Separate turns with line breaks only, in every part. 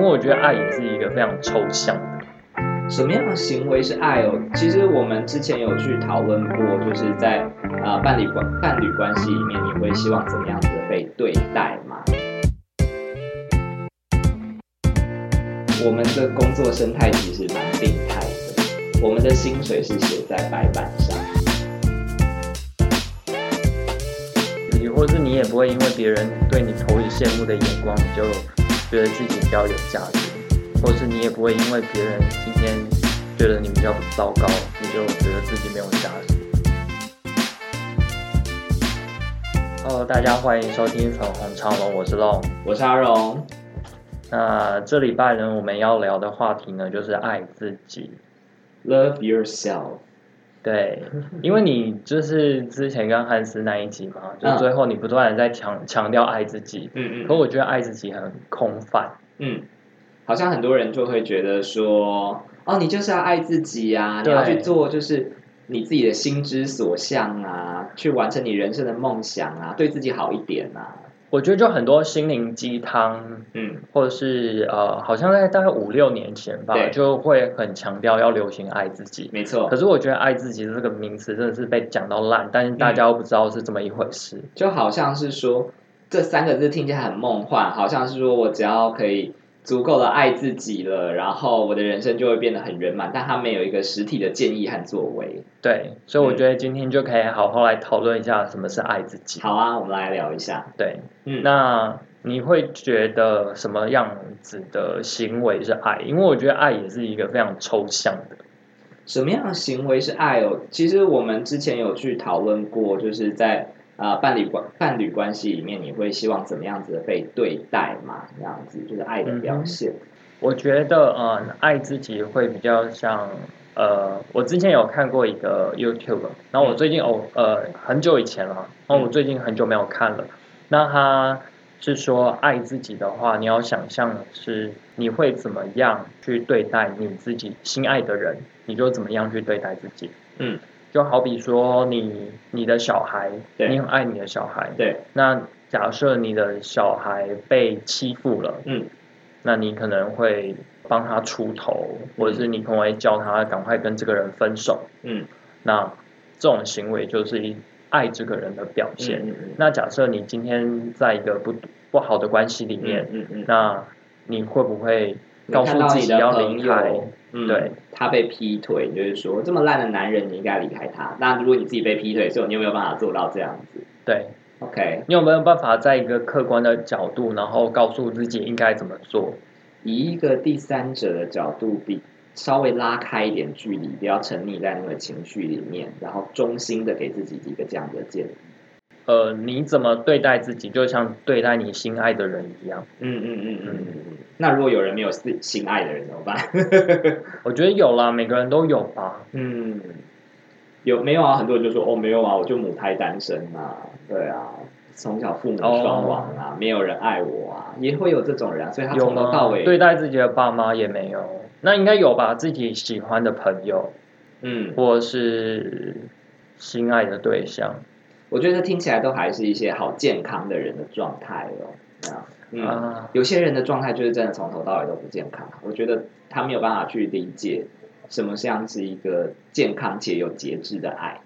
为我觉得爱也是一个非常抽象的。
什么样的行为是爱哦？其实我们之前有去讨论过，就是在啊、伴侣关伴侣关系里面，你会希望怎么样子的被对待吗？我们的工作生态其实蛮病态的，我们的薪水是写在白板上。
你或是你也不会因为别人对你投以羡慕的眼光，你就觉得自己比较有价值，或是你也不会因为别人今天觉得你比较糟糕，你就觉得自己没有价值。Hello，大家欢迎收听粉红长龙，我是龙。
我是阿荣，
那这礼拜呢，我们要聊的话题呢，就是爱自己。
Love yourself。
对，因为你就是之前跟汉斯那一集嘛，就
是
最后你不断的在强强调爱自己，
嗯
可我觉得爱自己很空泛。
嗯，好像很多人就会觉得说，哦，你就是要爱自己呀、你要去做就是你自己的心之所向啊，去完成你人生的梦想啊，对自己好一点啊。
我觉得就很多心灵鸡汤，
嗯
或者是呃，好像在大概五六年前吧，就会很强调要流行爱自己。
没错
可，是我觉得爱自己这个名词真的是被讲到烂，但是大家都不知道是这么一回事。
就好像是说这三个字听起来很梦幻，好像是说我只要可以足够的爱自己了，然后我的人生就会变得很圆满，但他没有一个实体的建议和作为。
对，所以我觉得今天就可以好好来讨论一下什么是爱自己。
好啊，我们来聊一下。
对，
嗯，
那你会觉得什么样子的行为是爱？因为我觉得爱也是一个非常抽象的。
什么样的行为是爱哦？其实我们之前有去讨论过，就是在啊、呃伴侣关伴侣关系里面，你会希望怎么样子的被对待嘛？这样子就是爱的表现。
我觉得，嗯，爱自己会比较像，呃，我之前有看过一个 YouTube，然后我最近哦，呃，很久以前了，然后我最近很久没有看了。那他是说，爱自己的话，你要想象是你会怎么样去对待你自己心爱的人，你就怎么样去对待自己。
嗯，
就好比说你你的小孩，你很爱你的小孩，
对，
那假设你的小孩被欺负了，
嗯，
那你可能会帮他出头，或者是你可能会叫他赶快跟这个人分手。
嗯
那这种行为就是一爱这个人的表现。
嗯嗯
那假设你今天在一个不不好的关系里面，
嗯嗯，
那你会不会
你
告诉自己要
朋
离开？
友，嗯，
对，
他被劈腿，你就是说这么烂的男人，你应该离开他。那如果你自己被劈腿的时候，你有没有办法做到这样子
对
，？OK，
你有没有办法在一个客观的角度，然后告诉自己应该怎么做？
以一个第三者的角度比稍微拉开一点距离，不要沉溺在那个情绪里面，然后衷心的给自己一个这样的建议。
呃，你怎么对待自己，就像对待你心爱的人一样。
嗯嗯嗯嗯嗯嗯。那如果有人没有心心爱的人怎么办？
我觉得有啦，每个人都有吧。
嗯，有没有啊？很多人就说哦，没有啊，我就母胎单身啊，对啊，从小父母双亡啊，没有人爱我啊，也会有这种人、啊，所以他
有
从头到？尾，
对待自己的爸妈也没有，那应该有吧？自己喜欢的朋友，
嗯，
或是心爱的对象
我觉得听起来都还是一些好健康的人的状态哦。啊，嗯，
啊。
有些人的状态就是真的从头到尾都不健康，我觉得他没有办法去理解什么像是一个健康且有节制的爱。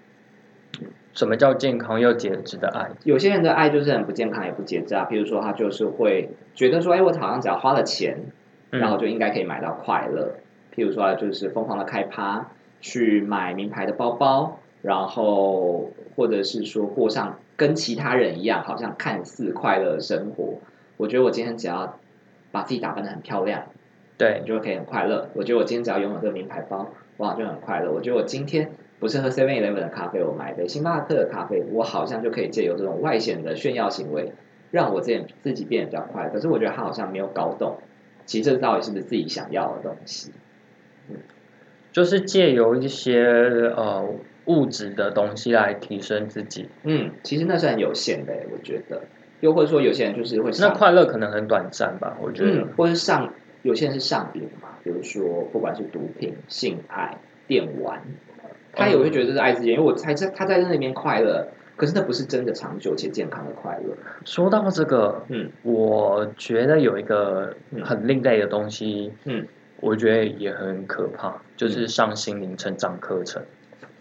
什么叫健康又节制的爱？
有些人的爱就是很不健康也不节制啊，比如说他就是会觉得说，哎，我好像只要花了钱，
嗯
然后就应该可以买到快乐。譬如说，就是疯狂的开趴，去买名牌的包包，然后或者是说过上跟其他人一样，好像看似快乐的生活。我觉得我今天只要把自己打扮的很漂亮，
对
你，就可以很快乐。我觉得我今天只要拥有这个名牌包，我好像就很快乐。我觉得我今天不是喝 Seven Eleven 的咖啡，我买一杯星巴克的咖啡，我好像就可以借由这种外显的炫耀行为，让我自己自己变得比较快乐。可是我觉得他好像没有搞懂，其实这到底是不是自己想要的东西？
就是借由一些呃物质的东西来提升自己。
嗯，其实那是很有限的，我觉得。又或者说，有些人就是会
那，快乐可能很短暂吧，我觉得。
嗯，或者上，有些人是上瘾嘛，比如说不管是毒品、性爱、电玩，他也会觉得这是爱自己，因为我才在他在那边快乐，可是那不是真的长久且健康的快乐。
说到这个，
嗯
我觉得有一个很另类的东西，
嗯，
我觉得也很可怕，就是上心灵成长课程。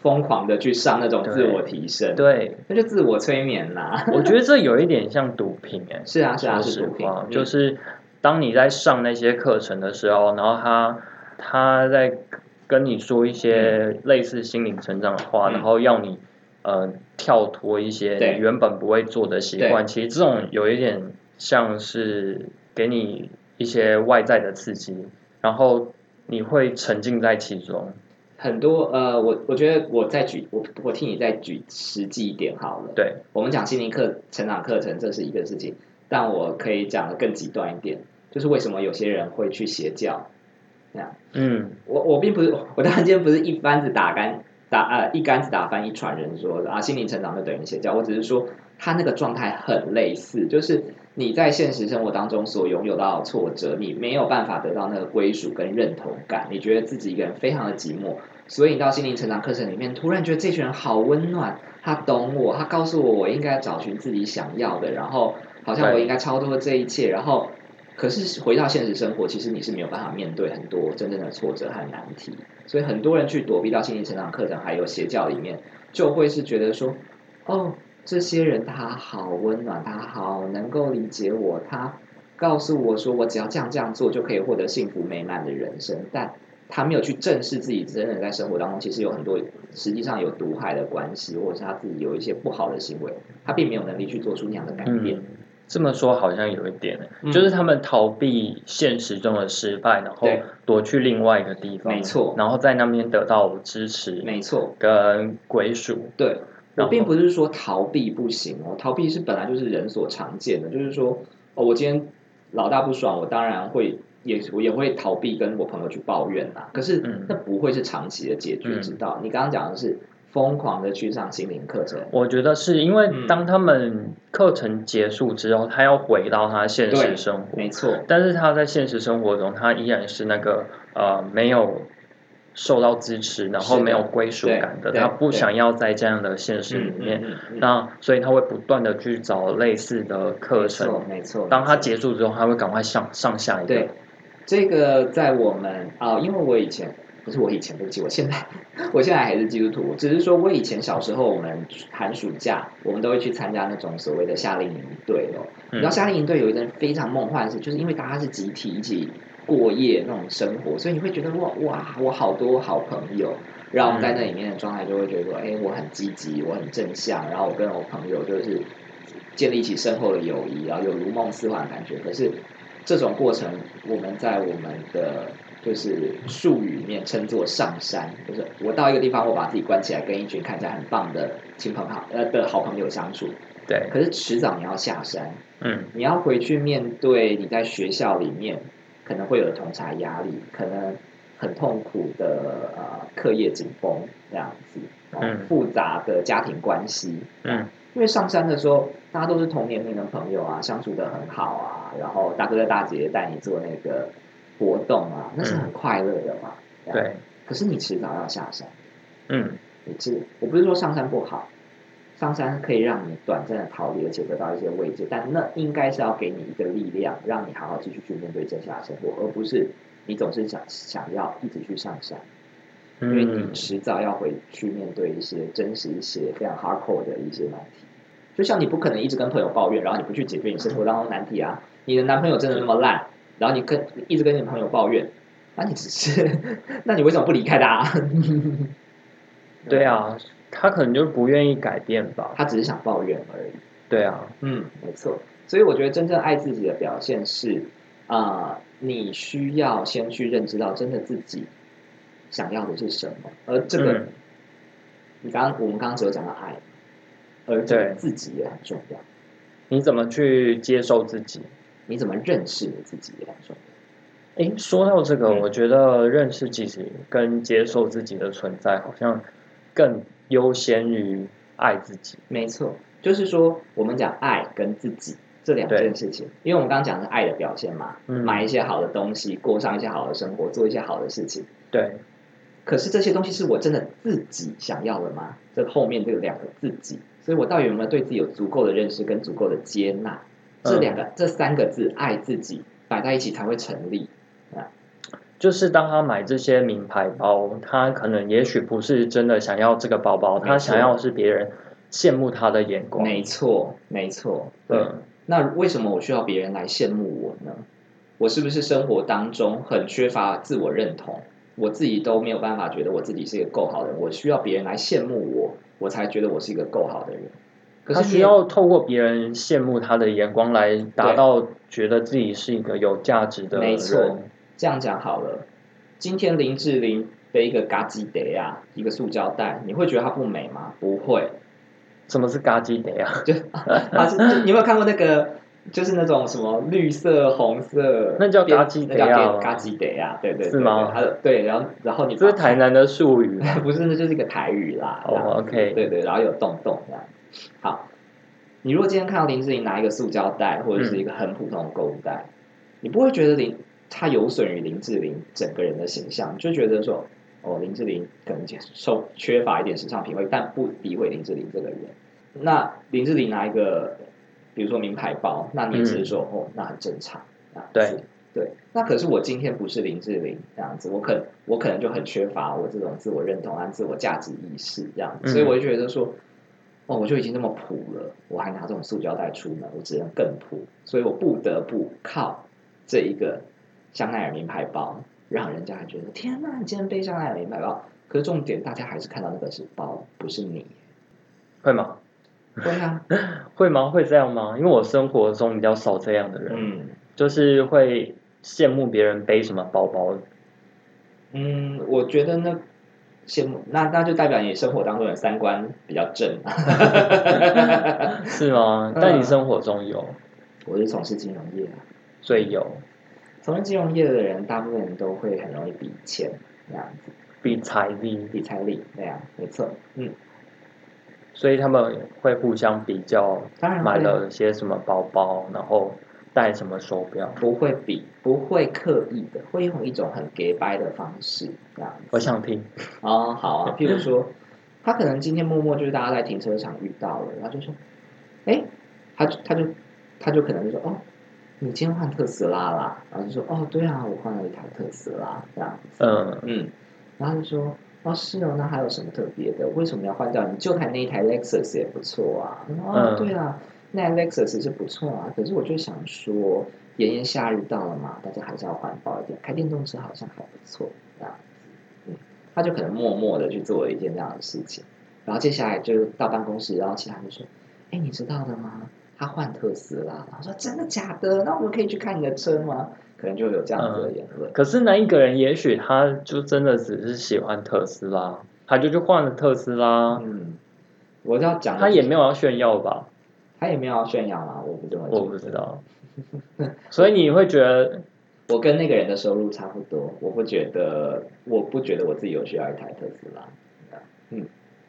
疯狂的去上那种自我提升，
对，
那就自我催眠啦。
我觉得这有一点像毒品 哎，
是啊是啊是毒品。
就是当你在上那些课程的时候，然后他他在跟你说一些类似心灵成长的话，
嗯。
然后要你呃跳脱一些你原本不会做的习惯，其实这种有一点像是给你一些外在的刺激，然后你会沉浸在其中。
很多呃，我我觉得我再举我我替你再举实际一点好了。
对，
我们讲心灵课成长课程，这是一个事情，但我可以讲的更极端一点，就是为什么有些人会去邪教。这样，
嗯，
我我并不是，我当然今天不是一竿子打干打呃一竿子打翻一船人说啊心灵成长就等于邪教，我只是说他那个状态很类似，就是你在现实生活当中所拥有到的挫折，你没有办法得到那个归属跟认同感，你觉得自己一个人非常的寂寞，所以你到心灵成长课程里面，突然觉得这群人好温暖，他懂我，他告诉我我应该找寻自己想要的，然后好像我应该超脱这一切，然后可是回到现实生活，其实你是没有办法面对很多真正的挫折和难题，所以很多人去躲避到心灵成长课程还有邪教里面，就会是觉得说，哦，这些人他好温暖，他好能够理解我，他告诉我说我只要这样这样做就可以获得幸福美满的人生，但他没有去正视自己真的在生活当中其实有很多实际上有毒害的关系，或者是他自己有一些不好的行为，他并没有能力去做出那样的改变。
嗯，这么说好像有一点，
嗯
就是他们逃避现实中的失败，然后躲去另外一个地方，
没错
然后在那边得到支持
没错，
跟归属。
对。我并不是说逃避不行哦，逃避是本来就是人所常见的，就是说，哦，我今天老大不爽，我当然会也我也会逃避跟我朋友去抱怨啊。可是
嗯
那不会是长期的解决
嗯
之道。你刚刚讲的是疯狂的去上心灵课程，
我觉得是因为
嗯
当他们课程结束之后，他要回到他现实生活，
没错，
但是他在现实生活中，他依然是那个呃没有受到支持，然后没有归属感的，他不想要在这样的现实里面，
嗯嗯嗯
那所以他会不断的去找类似的课
没错
程。
没错。
当他结束之后，他会赶快上上下一个。
对，这个在我们啊、因为我以前不是我以前，对不起，我现在 我现在还是基督徒，只是说我以前小时候，我们寒暑假我们都会去参加那种所谓的夏令营队哦。你知道
嗯
夏令营队有一件非常梦幻的事，就是因为大家是集体一起过夜那种生活，所以你会觉得哇哇，我好多好朋友。然后我们在那里面的状态就会觉得说，哎，我很积极，我很正向，然后我跟我朋友就是建立起深厚的友谊，然后有如梦似幻的感觉。可是这种过程，我们在我们的就是术语里面称作上山，就是我到一个地方，我把自己关起来，跟一群看起来很棒的亲朋好呃的好朋友相处。
对，
可是迟早你要下山，
嗯
你要回去面对你在学校里面可能会有的同侪压力，可能很痛苦的呃课业紧绷这样子，哦
嗯。
复杂的家庭关系，
嗯。
因为上山的时候，大家都是同年龄的朋友啊，相处的很好啊，然后大哥大姐带你做那个活动啊，那是很快乐的嘛。
对，
可是你迟早要下山，
嗯。
你是我不是说上山不好，上山可以让你短暂的逃离，而且得到一些慰藉，但那应该是要给你一个力量，让你好好继续去面对接下生活，而不是你总是想想要一直去上山。因为你
嗯，
迟早要回去面对一些真实一些非常 hardcore 的一些难题。就像你不可能一直跟朋友抱怨，然后你不去解决你生活当中难题啊。你的男朋友真的那么烂，然后你跟一直跟你朋友抱怨，那你只是，那你为什么不离开他、
对，啊，他可能就不愿意改变吧。
他只是想抱怨而已。
对啊，
嗯，没错。所以我觉得真正爱自己的表现是，啊、你需要先去认知到真的自己想要的是什么，而这个，
嗯
你刚刚我们刚刚只有讲到爱，而
对
自己也很重要。
你怎么去接受自己？
你怎么认识你自己也很重要。
诶，说到这个，
嗯
我觉得认识自己跟接受自己的存在，好像更优先于爱自己。
没错，就是说我们讲爱跟自己这两件事情，因为我们刚刚讲的是爱的表现嘛，
嗯
买一些好的东西，过上一些好的生活，做一些好的事情。
对，
可是这些东西是我真的自己想要的吗？这后面这个两个自己所以我到底有没有对自己有足够的认识跟足够的接纳？这两个、这三个字“爱自己”摆在一起才会成立。
就是当他买这些名牌包，他可能也许不是真的想要这个包包，他想要是别人羡慕他的眼光。
没错，没错。对，那为什么我需要别人来羡慕我呢？我是不是生活当中很缺乏自我认同？我自己都没有办法觉得我自己是一个够好的人，我需要别人来羡慕我，我才觉得我是一个够好的人。
他需要透过别人羡慕他的眼光来达到觉得自己是一个有价值的人。
没错。这样讲好了，今天林志玲背一个嘎吉德啊，一个塑胶袋，你会觉得它不美吗？不会。
什么是嘎吉德呀？
就 你有没有看过那个，就是那种什么绿色、红色，
那叫嘎吉德呀？
嘎吉德呀，对对。
是吗？
对，然后然后你
这是台南的术语，
不是，那就是一个台语啦。
哦，OK。
对对，然后有洞洞这样。好，你如果今天看到林志玲拿一个塑胶袋，或者是一个很普通的购物袋，你不会觉得林。他有损于林志玲整个人的形象，就觉得说，哦，林志玲可能受缺乏一点时尚品味，但不诋毁林志玲这个人。那林志玲拿一个，比如说名牌包，那你只是说，哦，那很正常啊。
对
对，那可是我今天不是林志玲这样子，我可我可能就很缺乏我这种自我认同啊、自我价值意识这样子，所以我就觉得说，哦，我就已经那么普了，我还拿这种塑胶袋出门，我只能更普，所以我不得不靠这一个。香奈儿名牌包，让人家觉得天哪，你今天背香奈儿名牌包。可是重点，大家还是看到那个是包，不是你，
会吗？
会啊，
会吗？会这样吗？因为我生活中比较少这样的人，嗯，就是会羡慕别人背什么包包。
嗯，我觉得那羡慕，那那就代表你生活当中的三观比较正，
是吗？但你生活中有？
我是从事金融业，
所以有。
从事金融业的人，大部分人都会很容易比钱那样子，
比财力，
比财力那样，没错，嗯，
所以他们会互相比较，
当然
买了些什么包包，然后戴什么手表，
不会比，不会刻意的，会用一种很给掰的方式这样。
我想听，
哦，好啊，譬如说，他可能今天默默就是大家在停车场遇到了，然后就说，哎，他他就他就可能就说，哦。你今天换特斯拉啦？然后就说哦，对啊，我换了一台特斯拉这样子。嗯嗯，然后就说哦，是哦，那还有什么特别的？为什么要换掉？你就台那一台 Lexus 也不错啊。哦，对啊，那台 Lexus 是不错啊。可是我就想说，炎炎夏日到了嘛，大家还是要环保一点，开电动车好像还不错这样子。嗯，他就可能默默的去做了一件这样的事情。然后接下来就到办公室，然后其他人说：“哎，你知道的吗？”他换特斯拉，然后说真的假的？那我们可以去看你的车吗？可能就有这样子的言论。
可是那一个人，也许他就真的只是喜欢特斯拉，他就去换了特斯拉。
嗯，我要讲，
他也没有要炫耀吧？
他也没有要炫耀啊，我不这么，
我不知道。所以你会觉得，
我跟那个人的收入差不多，我不觉得，我不觉得我自己有需要一台特斯拉。
嗯，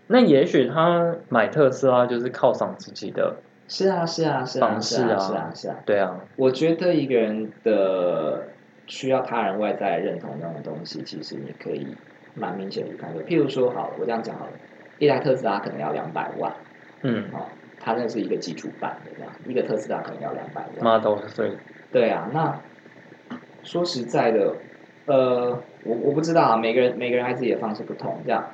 那也许他买特斯拉就是犒赏自己的。
是啊，是啊，是啊，是啊，是啊，是啊，
对啊。
我觉得一个人的需要他人外在认同那种东西，其实你可以蛮明显的看的。譬如说，好了，我这样讲好了，一台特斯拉可能要两百万，嗯，哦，它那是一个基础版的这样，一个特斯拉可能要两百万。
Model 对。
对啊，那说实在的，呃，我我不知道啊，每个人每个人爱自己的方式不同，这样。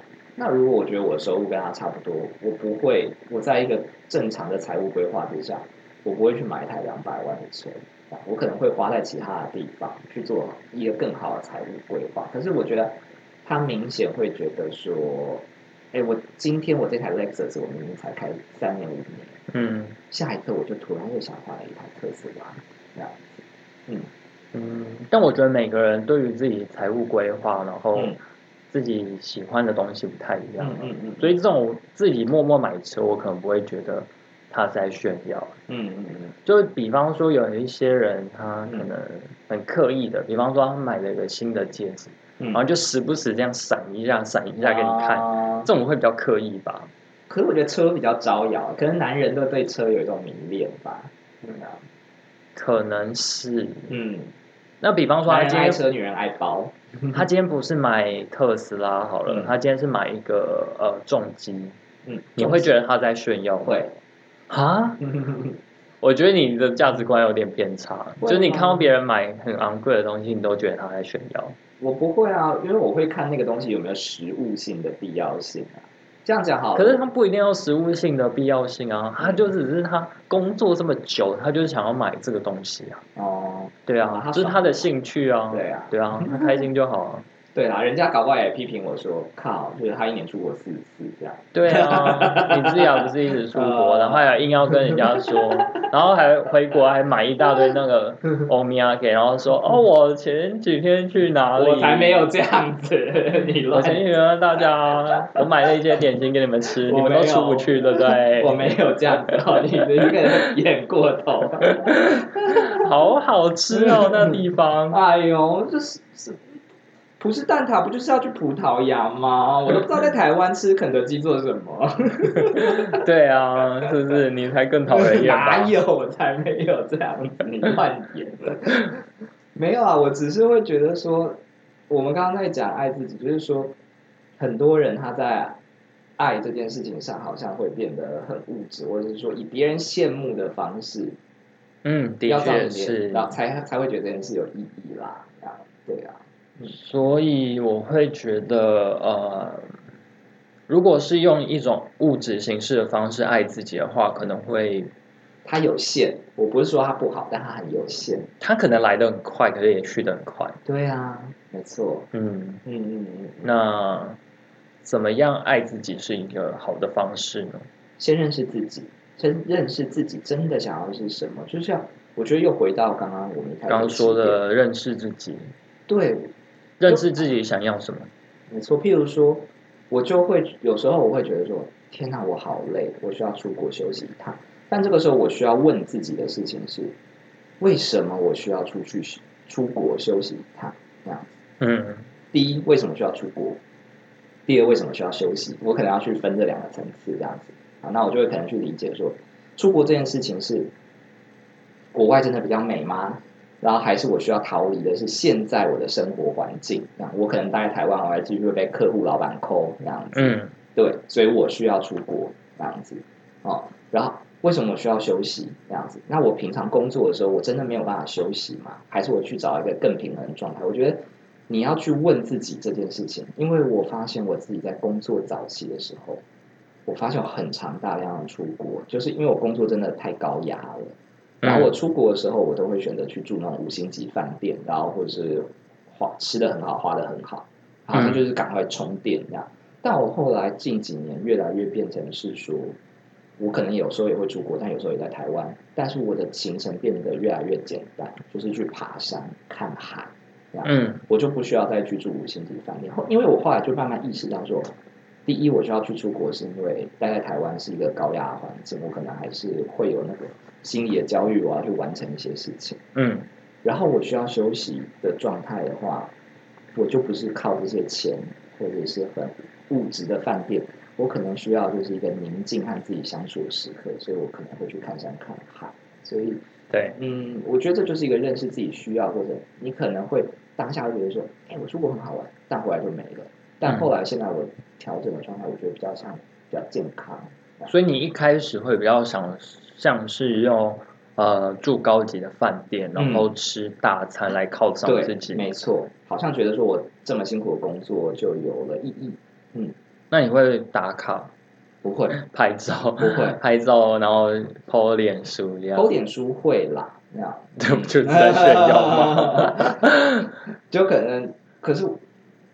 那如果我觉得我的收入跟他差不多，我不会，我在一个正常的财务规划之下，我不会去买一台两百万的车，我可能会花在其他的地方去做一个更好的财务规划。可是我觉得他明显会觉得说，哎，我今天我这台 Lexus 我明明才开三年五年，嗯，下一刻我就突然又想换了一台特斯拉，这样子，
嗯嗯，但我觉得每个人对于自己财务规划，然后。自己喜欢的东西不太一样，嗯嗯所以这种自己默默买车，我可能不会觉得他在炫耀，嗯嗯嗯，就比方说有一些人，他可能很刻意的，比方说他买了一个新的戒指，然后就时不时这样闪一下、闪一下给你看，这种会比较刻意吧？
可是我觉得车比较招摇，可能男人都对车有一种迷恋吧，
可能是，嗯。那比方说，他今天
爱车，女人爱包。
他今天不是买特斯拉好了，他今天是买一个呃重机，
嗯，
你会觉得他在炫耀吗？
会，
啊？我觉得你的价值观有点偏差，
会
就是你看到别人买很昂贵的东西，你都觉得他在炫耀。
我不会啊，因为我会看那个东西有没有实物性的必要性啊。这样讲好了，
可是他不一定要实物性的必要性啊，他就只是他工作这么久，他就是想要买这个东西啊。
哦，
对啊，
啊他爽
这是他的兴趣啊。
对啊
对啊，他开心就好啊。
对啊，人家搞不好也批评我说，靠，就是他一年出国四次这样。
对啊，你自己还不是一直出国，
呃
然后还硬要跟人家说，然后还回国还买一大堆那个欧米亚给，然后说哦，我前几天去哪里？
我才没有这样子，你
我前几天跟大家，我买了一些点心给你们吃，你们都出不去，对不对？
我没有这样子哦，你的一个人演过头。
好好吃哦，那地方。
哎呦，这是是葡式蛋挞不就是要去葡萄牙吗？我都不知道在台湾吃肯德基做什么。
对啊，是不是？你才更讨人厌
哪？有？我才没有这样子，你乱演了。没有啊，我只是会觉得说，我们刚刚在讲爱自己，就是说，很多人他在爱这件事情上，好像会变得很物质，或者是说以别人羡慕的方式，
嗯，的确是。
然后才才会觉得这件事有意义啦。啊，对啊，
所以我会觉得，呃，如果是用一种物质形式的方式爱自己的话，可能会，
它有限。我不是说它不好，但它很有限。
它可能来得很快，可是也去得很快。
对啊，没错。
嗯，
嗯嗯嗯。
那怎么样爱自己是一个好的方式呢？
先认识自己，真认识自己真的想要的是什么，就像我觉得又回到刚刚我们
刚刚说，的认识自己，
对，
认识自己想要什么。
没错。譬如说，我就会有时候我会觉得说，天哪，我好累，我需要出国休息一趟。但这个时候我需要问自己的事情是，为什么我需要出去出国休息一趟？这样子，
嗯
第一，为什么需要出国？第二，为什么需要休息？我可能要去分这两个层次，这样子啊，那我就会可能去理解说，出国这件事情是国外真的比较美吗？然后还是我需要逃离的是现在我的生活环境，这样我可能待在台湾，我还继续会被客户、老板抠这样子，
嗯
对，所以我需要出国这样子哦。然后为什么我需要休息这样子？那我平常工作的时候，我真的没有办法休息吗？还是我去找一个更平衡的状态？我觉得你要去问自己这件事情，因为我发现我自己在工作早期的时候，我发现我很常大量的出国，就是因为我工作真的太高压了。然后我出国的时候，我都会选择去住那种五星级饭店，然后或者是花吃的很好，花的很好，好像就是赶快充电这样。但我后来近几年越来越变成是说，我可能有时候也会出国，但有时候也在台湾，但是我的行程变得越来越简单，就是去爬山、看海这样。
嗯
我就不需要再去住五星级饭店，后因为我后来就慢慢意识到说，第一我需要去出国是因为待在台湾是一个高压的环境，我可能还是会有那个心理的焦虑，我要去完成一些事情。
嗯
然后我需要休息的状态的话，我就不是靠这些钱或者是很物质的饭店，我可能需要就是一个宁静和自己相处的时刻，所以我可能会去看山看海。所以，
对，
嗯，我觉得这就是一个认识自己需要，或者你可能会当下会觉得说，哎，我出国很好玩，但回来就没了。但后来现在我调整的状态，我觉得比较像比较健康。
所以你一开始会比较想像是用呃住高级的饭店，然后吃大餐来犒赏自
对，
己。
没错，好像觉得说我这么辛苦的工作就有了意义。嗯。
那你会打卡、
不会，
拍照、
不会。
拍照，然后 po 脸书一样。
偷，点书会啦，那样。
这不就是在炫耀吗？
就可能，可是，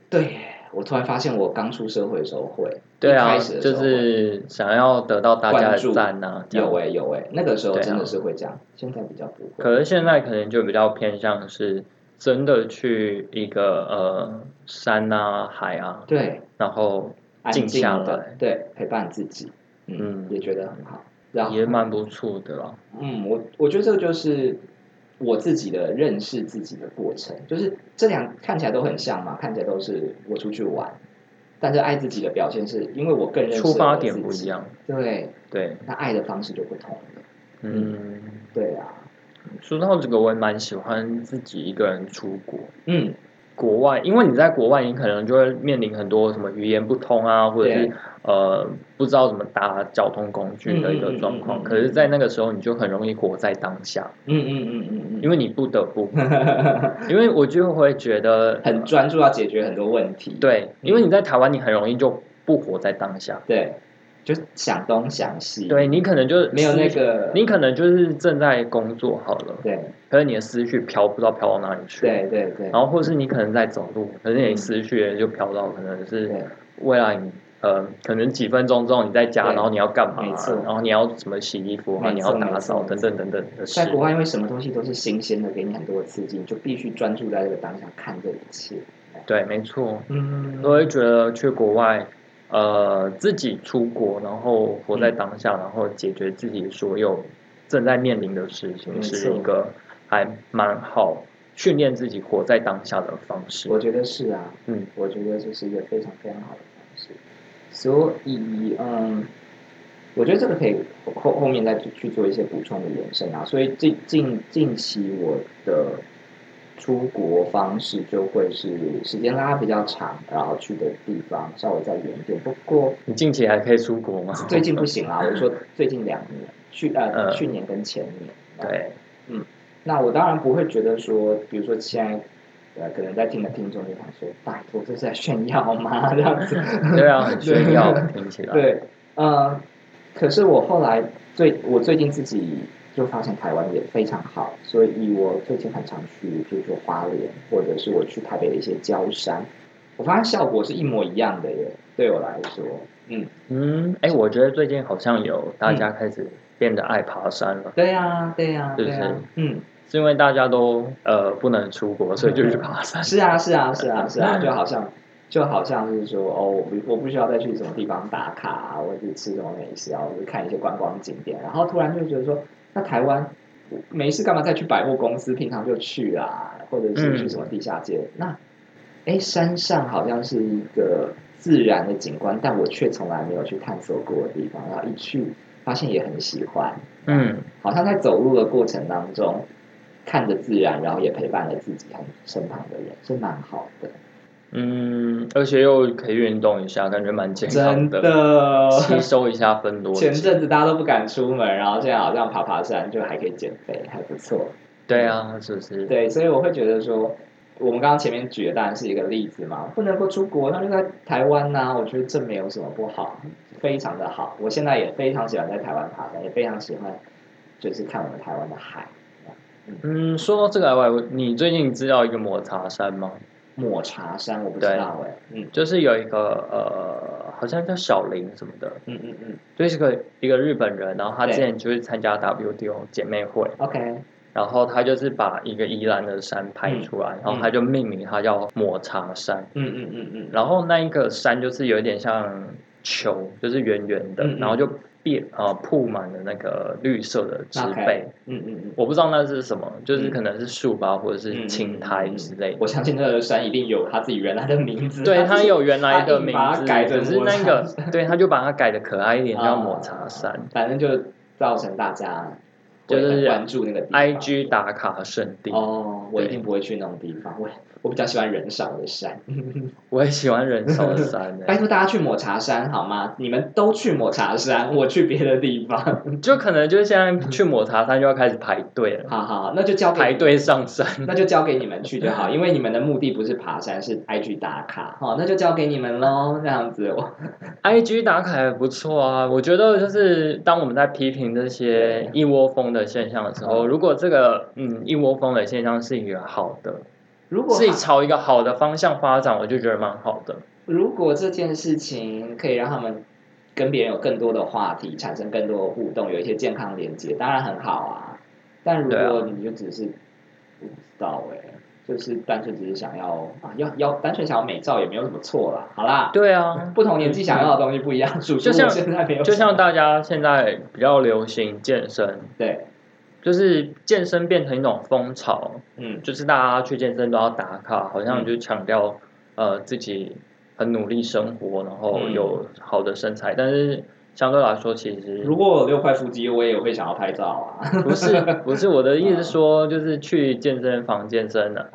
对我突然发现，我刚出社会的时候会，
对啊，就是想要得到大家的赞呐、
有哎、有哎、那个时候真的是会这样，现在比较不会。
可是现在可能就比较偏向是真的去一个呃山啊海啊，
对，
然后静下来，
对，陪伴自己，嗯，
嗯
也觉得很好。然后
也蛮不错的啦。
嗯，我我觉得这个就是我自己的认识自己的过程，就是这两看起来都很像嘛，看起来都是我出去玩，但是爱自己的表现是因为我更认识
出发点不一样，
对，
对，
那爱的方式就不同了，
嗯，
对啊，
说到这个，我也蛮喜欢自己一个人出国，
嗯，
国外，因为你在国外，你可能就会面临很多什么语言不通啊，或者是呃不知道怎么搭交通工具的一个状况。
嗯嗯嗯嗯。嗯
可是，在那个时候，你就很容易活在当下，
嗯嗯嗯嗯。
因为你不得不，因为我就会觉得
嗯，很专注要解决很多问题。
对，因为你在台湾，你很容易就不活在当下。
对，就想东想西。
对你可能就
没有那个
你可能就是正在工作好了，
对
可是你的思绪飘不知道飘到哪里去。
对对对，
然后或是你可能在走路，可是你思绪就飘到可能是未来你呃可能几分钟之后你在家，然后你要干嘛
没错，
然后你要怎么洗衣服，然后你要打扫等等等等的事
在。国外，因为什么东西都是新鲜的，给你很多的刺激，你就必须专注在这个当下看这一切。
对，没错，
嗯
我会觉得去国外，呃，自己出国，然后活在当下，然后解决自己所有正在面临的事情，是一个还蛮好训练自己活在当下的方式。
我觉得是啊，
嗯，
我觉得这是一个非常非常好的方式。所以，嗯，我觉得这个可以后后面再去去做一些补充的延伸啊。所以近近近期我的出国方式就会是时间拉比较长，然后去的地方稍微再远一点。不过
你近期还可以出国吗？
最近不行啊，我说最近两年，去呃
嗯
去年跟前年。
对，嗯
那我当然不会觉得说，比如说现在，呃，可能在听的听众就想说，拜托，这是在炫耀吗？这样子。
对啊，很炫耀，听起来。
对，呃，可是我后来最，我最近自己就发现台湾也非常好，所以我最近很常去，比如说花莲，或者是我去台北的一些郊山，我发现效果是一模一样的耶。对我来说，嗯，
嗯，哎，我觉得最近好像有大家开始变得爱爬山了，
对呀、对呀、对呀、嗯，
是因为大家都呃不能出国，所以就去爬山。
是啊，是啊，是啊，是啊，就好像就好像是说，哦，我不我不需要再去什么地方打卡啊，或者是吃什么美食啊，或者看一些观光景点，然后突然就觉得说，那台湾没事干嘛再去百货公司？平常就去啊，或者是去什么地下街？那哎，山上好像是一个自然的景观，但我却从来没有去探索过的地方，然后一去发现也很喜欢，
嗯，
好像在走路的过程当中。看着自然，然后也陪伴了自己和身旁的人，是蛮好的。
嗯，而且又可以运动一下，感觉蛮健康
真
的，吸收一下分多
前。阵子大家都不敢出门，然后现在好像爬爬山就还可以减肥，还不错。
对啊，是不是？
对，所以我会觉得说，我们刚刚前面举的当然是一个例子嘛，不能够出国，那就在台湾呐、我觉得这没有什么不好，非常的好。我现在也非常喜欢在台湾爬山，也非常喜欢就是看我们台湾的海。
嗯，说到这个外，你最近知道一个抹茶山吗？
抹茶山我不知道哎、嗯。
就是有一个呃，好像叫小林什么的，
嗯嗯嗯。
就是个一个日本人，然后他之前就是参加 WTO 姐妹会
，，OK，
然后他就是把一个宜兰的山拍出来，然后他就命名它叫抹茶山，
嗯嗯嗯嗯，
然后那一个山就是有点像球，就是圆圆的，
嗯嗯。
然后就遍呃铺满了那个绿色的植被。
嗯嗯嗯。
我不知道那是什么，就是
嗯
可能是树吧，或者是
嗯
青苔之类的。
我相信那个山一定有它自己原来的名字。
对，它
他
有原来的名字，只是那个对，他就把它改的可爱一点，叫
啊
抹茶山。
反正就造成大家
就是
关注那个地方。
IG 打卡圣地，
哦，我一定不会去那种地方，我我比较喜欢人少的山。
我也喜欢人少的山
拜
欸，
托大家去抹茶山好吗？你们都去抹茶山，我去别的地方。
就可能就是现在去抹茶山就要开始排队了，
好好，那就交给
排队上山。
那就交给你们去就好，因为你们的目的不是爬山，是 IG 打卡，好，那就交给你们喽。这样子，我
IG 打卡也不错啊，我觉得就是当我们在批评这些一窝蜂的现象的时候，
嗯
如果这个嗯一窝蜂的现象是一个好的，
如果
是朝一个好的方向发展，我就觉得蛮好的。
如果这件事情可以让他们跟别人有更多的话题，产生更多的互动，有一些健康连接，当然很好啊。但如果你就只是不知道哎、就是单纯只是想要啊，要要单纯想要美照也没有什么错啦。好啦，
对啊，
不同年纪想要的东西不一样。
就像
现在没有
就像大家现在比较流行健身，
对，
就是健身变成一种风潮，
嗯
就是大家去健身都要打卡，好像就强调呃自己很努力生活，然后
嗯
有好的身材，但是相对来说，其实
如果我有六块腹肌，我也会想要拍照啊。
不是不是我的意思是说，就是去健身房健身的，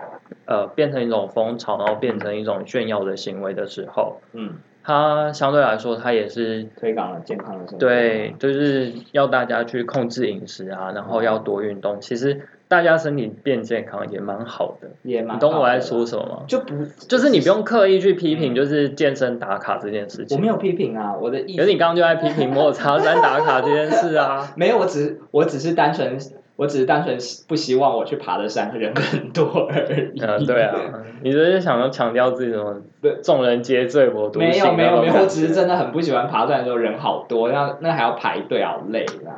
呃变成一种风潮，然后变成一种炫耀的行为的时候，
嗯，
它相对来说它也是
推广了健康的生活。
对，就是要大家去控制饮食啊，然后要多运动。其实大家身体变健康也蛮好的，
也蛮
你懂我在说什么吗？
就不
就是你不用刻意去批评，就是健身打卡这件事情。
我没有批评啊，我的意思
可是你刚刚就在批评抹茶山打卡这件事啊。
没有，我只我只是单纯，我只是单纯不希望我去爬的山人更多而已。
嗯，对啊，你就是想要强调自己什么
对
众人皆醉我独醒
没有没有没有，我只是真的很不喜欢爬山的时候人好多，那那还要排队，好累这样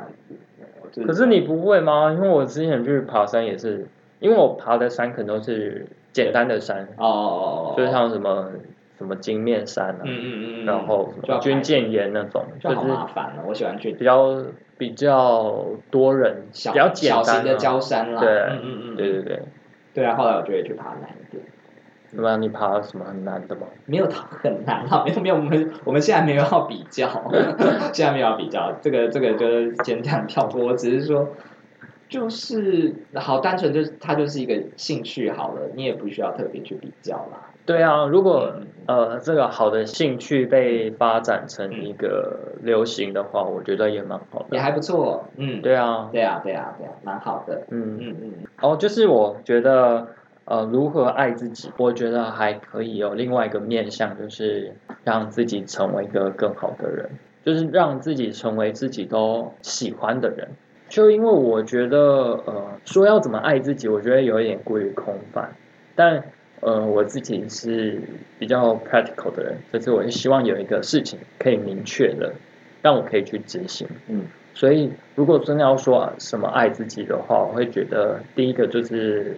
子。
可是你不会吗？因为我之前去爬山也是，因为我爬的山可能都是简单的山，
哦哦哦哦，
就是像什么什么金面山啊，
嗯嗯嗯嗯，
然后什么军舰岩那种，就
就好
是
麻烦了。我喜欢去
比较比较多人，
小
比较简单、啊、
小型的焦山啦。
对
嗯嗯嗯，
对对对。
对啊，后来我就会去爬难一点。
那么你爬了什么很难的吗？
没有很难啊，没有没有，我们我们现在没有要比较，现在没有要比较，这个这个就是先这样跳过。我只是说，就是好单纯，就是它就是一个兴趣好了，你也不需要特别去比较啦。
对啊，如果
嗯。
呃这个好的兴趣被发展成一个流行的话，我觉得也蛮好的。
也还不错，嗯，
对啊，
对啊，对啊，对啊，蛮好的，
嗯，
嗯嗯。
哦，就是我觉得呃如何爱自己，我觉得还可以有另外一个面向，就是让自己成为一个更好的人，就是让自己成为自己都喜欢的人。就因为我觉得呃说要怎么爱自己，我觉得有一点过于空泛，但呃，我自己是比较 practical 的人，就是我是希望有一个事情可以明确的，让我可以去执行。
嗯
所以，如果真的要说什么爱自己的话，我会觉得第一个就是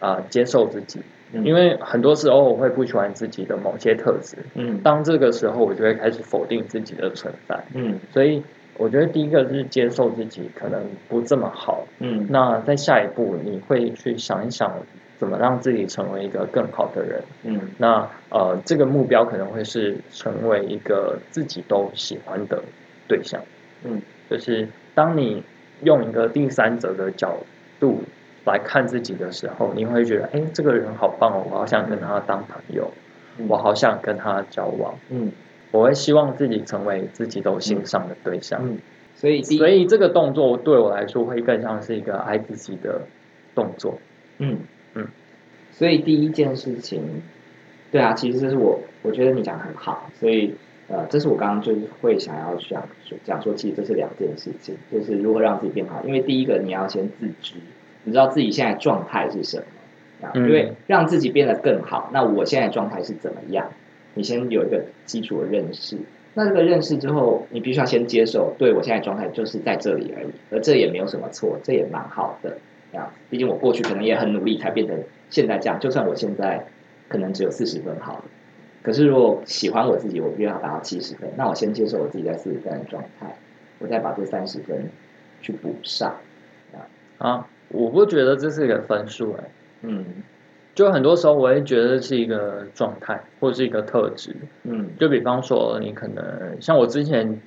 啊、接受自己，
嗯
因为很多时候我会不喜欢自己的某些特质，
嗯
当这个时候我就会开始否定自己的存在。
嗯
所以，我觉得第一个是接受自己可能不这么好，
嗯
那在下一步你会去想一想怎么让自己成为一个更好的人。
嗯
那呃，这个目标可能会是成为一个自己都喜欢的对象。
嗯，
就是当你用一个第三者的角度来看自己的时候，你会觉得，哎，这个人好棒哦，我好想跟他当朋友，
嗯
我好想跟他交往。
嗯
我会希望自己成为自己都欣赏的对象。
嗯，所以
所以这个动作对我来说会更像是一个爱自己的动作。
嗯
嗯，
所以第一件事情，对啊，其实这是我我觉得你讲得很好，所以呃，这是我刚刚就是会想要讲说讲说，其实这是两件事情，就是如何让自己变好。因为第一个你要先自知，你知道自己现在状态是什么，啊，
嗯
因为让自己变得更好，那我现在状态是怎么样？你先有一个基础的认识。那这个认识之后，你必须要先接受，对我现在状态就是在这里而已，而这也没有什么错，这也蛮好的。这样，毕竟我过去可能也很努力才变成现在这样，就算我现在可能只有四十分好了，可是如果喜欢我自己，我必须要达到七十分，那我先接受我自己在四十分的状态，我再把这三十分去补上。
啊，我不觉得这是一个分数哎、
嗯
就很多时候我会觉得是一个状态或是一个特质。
嗯
就比方说，你可能像我之前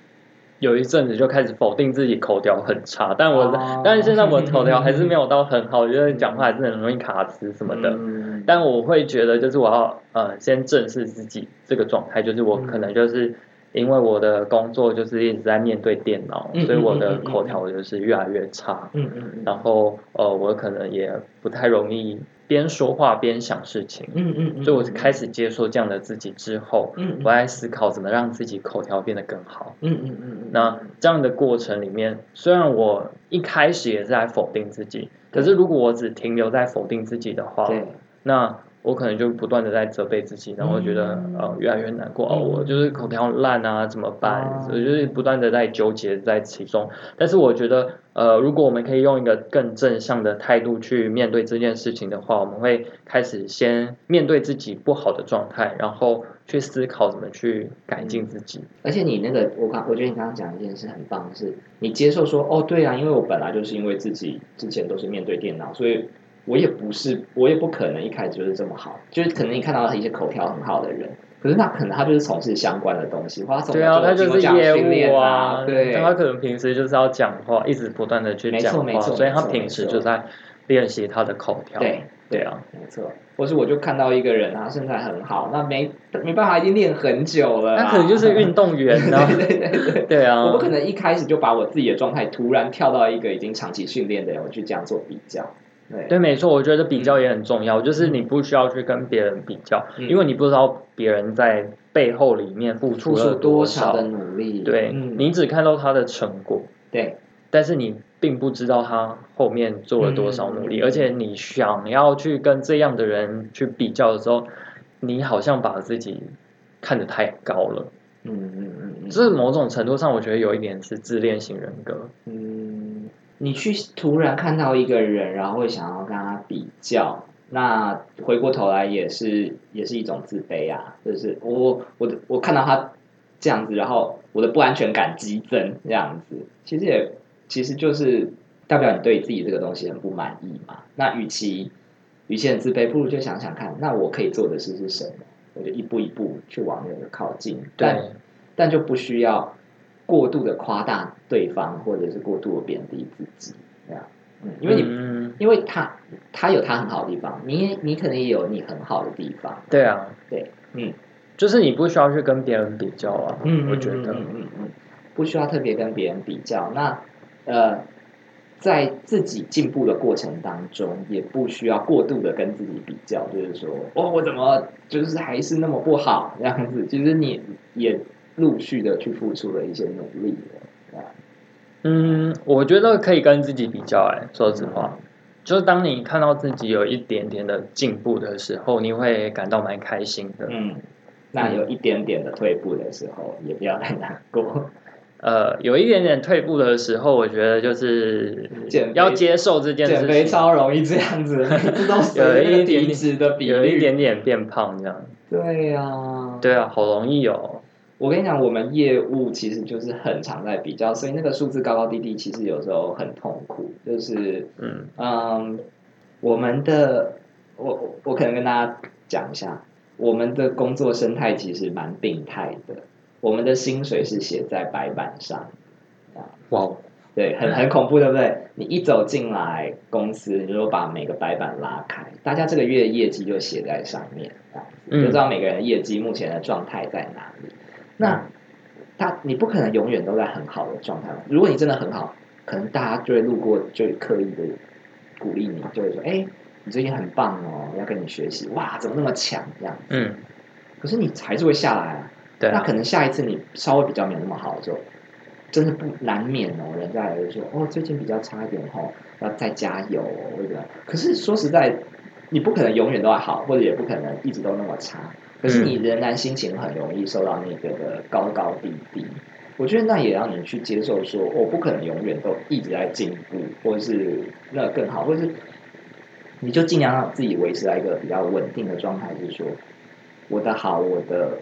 有一阵子就开始否定自己口条很差，但我、
哦。
但是现在我口条还是没有到很好，我觉得讲话还是很容易卡词什么的。
嗯。
但我会觉得，就是我要呃先正视自己这个状态，就是我可能就是因为我的工作就是一直在面对电脑，
嗯
所以我的口条就是越来越差。
嗯嗯嗯。
然后呃，我可能也不太容易边说话边想事情，
嗯嗯嗯，
所以我开始接受这样的自己之后，
嗯嗯。
我在思考怎么让自己口条变得更好。
嗯嗯嗯嗯，
那这样的过程里面，虽然我一开始也是在否定自己，可是如果我只停留在否定自己的话，
对，
那我可能就不断的在责备自己，然后觉得、
嗯
呃越来越难过，我就是口条烂啊，怎么办？
哦
我就是不断的在纠结在其中。但是我觉得，呃，如果我们可以用一个更正向的态度去面对这件事情的话，我们会开始先面对自己不好的状态，然后去思考怎么去改进自己。
而且你那个，我刚我觉得你刚刚讲一件事很棒，是你接受说，哦，对啊，因为我本来就是因为自己之前都是面对电脑，所以我也不是，我也不可能一开始就是这么好，就是可能你看到一些口条很好的人，可是那可能他就是从事相关的东西，或他从
对啊，他就是业务
啊，对，
他可能平时就是要讲话，一直不断的去讲话，
没错
所以他平时就在练习他的口条。
对
对啊，
没错。或是我就看到一个人啊，身材很好，那没没办法，已经练很久了啊，
那可能就是运动员 呢。
对对对对，
对啊，
我不可能一开始就把我自己的状态突然跳到一个已经长期训练的人，我去这样做比较。对。
对，没错，我觉得比较也很重要，就是你不需要去跟别人比较，
嗯。
因为你不知道别人在背后里面付出了
多
少
少的努力？
对、
嗯。
你只看到他的成果，
对。
但是你并不知道他后面做了多少努力，
嗯
而且你想要去跟这样的人去比较的时候，你好像把自己看得太高了，
嗯嗯嗯嗯，
这某种程度上，我觉得有一点是自恋型人格。
嗯，你去突然看到一个人，然后会想要跟他比较，那回过头来也是也是一种自卑啊，就是我我的我看到他这样子，然后我的不安全感激增，这样子，其实也其实就是代表你对自己这个东西很不满意嘛。那与其与其很自卑，不如就想想看，那我可以做的事是什么？我就一步一步去往那个靠近，但
对，
但就不需要过度的夸大对方，或者是过度的贬低自己，这样，嗯，因为你、
嗯，
因为他他有他很好的地方，你你可能也有你很好的地方，
对啊，
对，嗯。
就是你不需要去跟别人比较啊，
嗯，
我觉得，
嗯嗯嗯嗯，不需要特别跟别人比较，那呃。在自己进步的过程当中，也不需要过度的跟自己比较，就是说，哦，我怎么就是还是那么不好这样子。其实你也陆续的去付出了一些努力了，啊，
嗯，我觉得可以跟自己比较、哎，说实话，就是当你看到自己有一点点的进步的时候，你会感到蛮开心的。
嗯，那有一点点的退步的时候，也不要太难过。
呃，有一点点退步的时候，我觉得就是
减
要接受这件事
减肥
情，
超容易这样子，
有
那个
一点
体脂的比
有一
率。
点点变胖这样。
对呀、
对啊，好容易哦。
我跟你讲，我们业务其实就是很常在比较，所以那个数字高高低低，其实有时候很痛苦。就是
嗯
嗯，我们的我我我可能跟大家讲一下，我们的工作生态其实蛮病态的。我们的薪水是写在白板上，
哇哦，
对，很很恐怖，对不对？你一走进来公司，你就把每个白板拉开，大家这个月业绩就写在上面，这样子
嗯
就知道每个人的业绩目前的状态在哪里。那他你不可能永远都在很好的状态嘛。如果你真的很好，可能大家就会路过，就会刻意的鼓励你，就会说：“哎，你最近很棒哦，要跟你学习。哇，怎么那么强？”这样。
嗯，
可是你还是会下来啊。
对啊，
那可能下一次你稍微比较没有那么好的时候，真的不难免哦，人家也会说哦，最近比较差一点哦，要再加油哦，或者可是说实在，你不可能永远都好，或者也不可能一直都那么差。可是你仍然心情很容易受到那个的高高低低。我觉得那也让你去接受说，我、不可能永远都一直在进步，或者是那更好，或者是你就尽量让自己维持在一个比较稳定的状态，就是说我的好，我的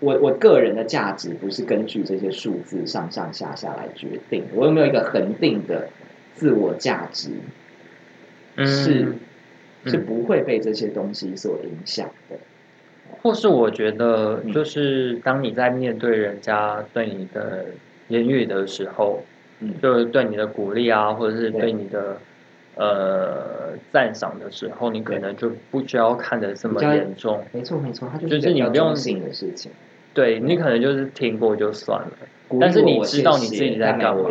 我我个人的价值不是根据这些数字上上下下来决定，我有没有一个恒定的自我价值
嗯
是、是
嗯
不会被这些东西所影响的。
或是我觉得，
嗯
就是当你在面对人家对你的言语的时候，
嗯
就是对你的鼓励啊，或者是
对
对你的呃赞赏的时候，你可能就不需要看得这么严重。
没错没错，它就
就是你不用
比较中性的事情。
对你可能就是听过就算了，但是你知道你自己在干嘛。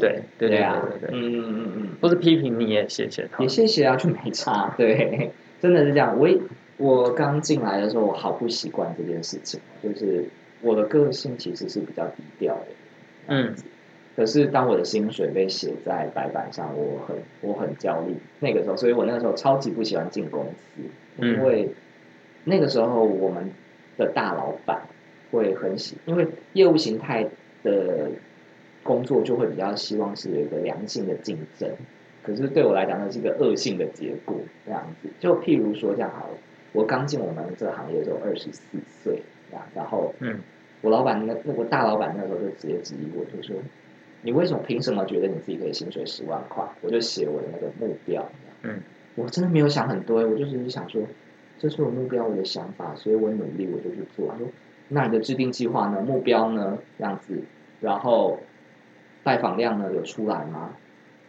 对对对
啊
对
嗯嗯嗯嗯。
或是批评你也谢谢他
也。谢谢啊，就没差。对，真的是这样。我一我刚进来的时候，我好不习惯这件事情，就是我的个性其实是比较低调的。
嗯，
可是当我的薪水被写在白板上，我很我很焦虑。那个时候，所以我那个时候超级不喜欢进公司，
嗯
因为那个时候我们的大老板会很喜，因为业务形态的工作就会比较希望是有一个良性的竞争。可是对我来讲，那是一个恶性的结果，这样子。就譬如说这样好了，我刚进我们这个行业的时候二十四岁，这样，然后
嗯
我老板那那我大老板那时候就直接质疑我，就说你为什么凭什么觉得你自己可以薪水十万块？我就写我的那个目标，
嗯，
我真的没有想很多，我就只是想说，这是我目标，我的想法，所以我努力，我就去做。他说，那你的制定计划呢？目标呢？这样子，然后拜访量呢有出来吗？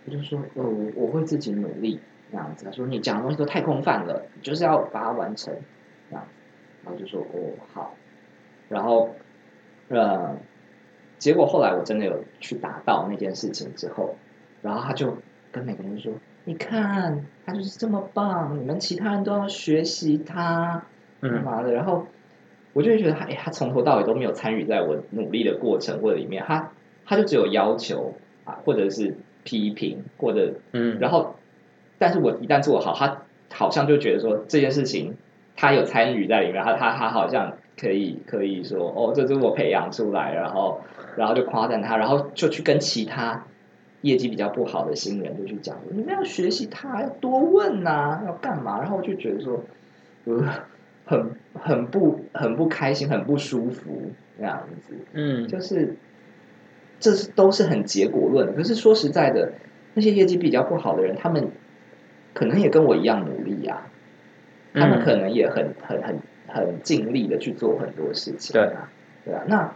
我就说，呃，我我会自己努力。这样子。他说你讲的东西都太空泛了，你就是要把它完成这样子。然后就说哦好，然后呃，结果后来我真的有去达到那件事情之后，然后他就跟每个人说：“你看他就是这么棒，你们其他人都要学习他，干
嗯
嘛的？”然后我就会觉得他，哎，他从头到尾都没有参与在我努力的过程或者里面，他他就只有要求啊，或者是批评，或者
嗯，
然后，但是我一旦做好，他好像就觉得说这件事情他有参与在里面，他他他好像可以可以说哦，这是我培养出来，然后然后就夸赞他，然后就去跟其他业绩比较不好的新人就去讲，你们要学习他，要多问呐、要干嘛？然后我就觉得说，呃，很很不很不开心，很不舒服这样子。
嗯
就是这是都是很结果论的。可是说实在的，那些业绩比较不好的人，他们可能也跟我一样努力呀、他们
嗯
可能也很很很很尽力的去做很多事情、啊，对啊，那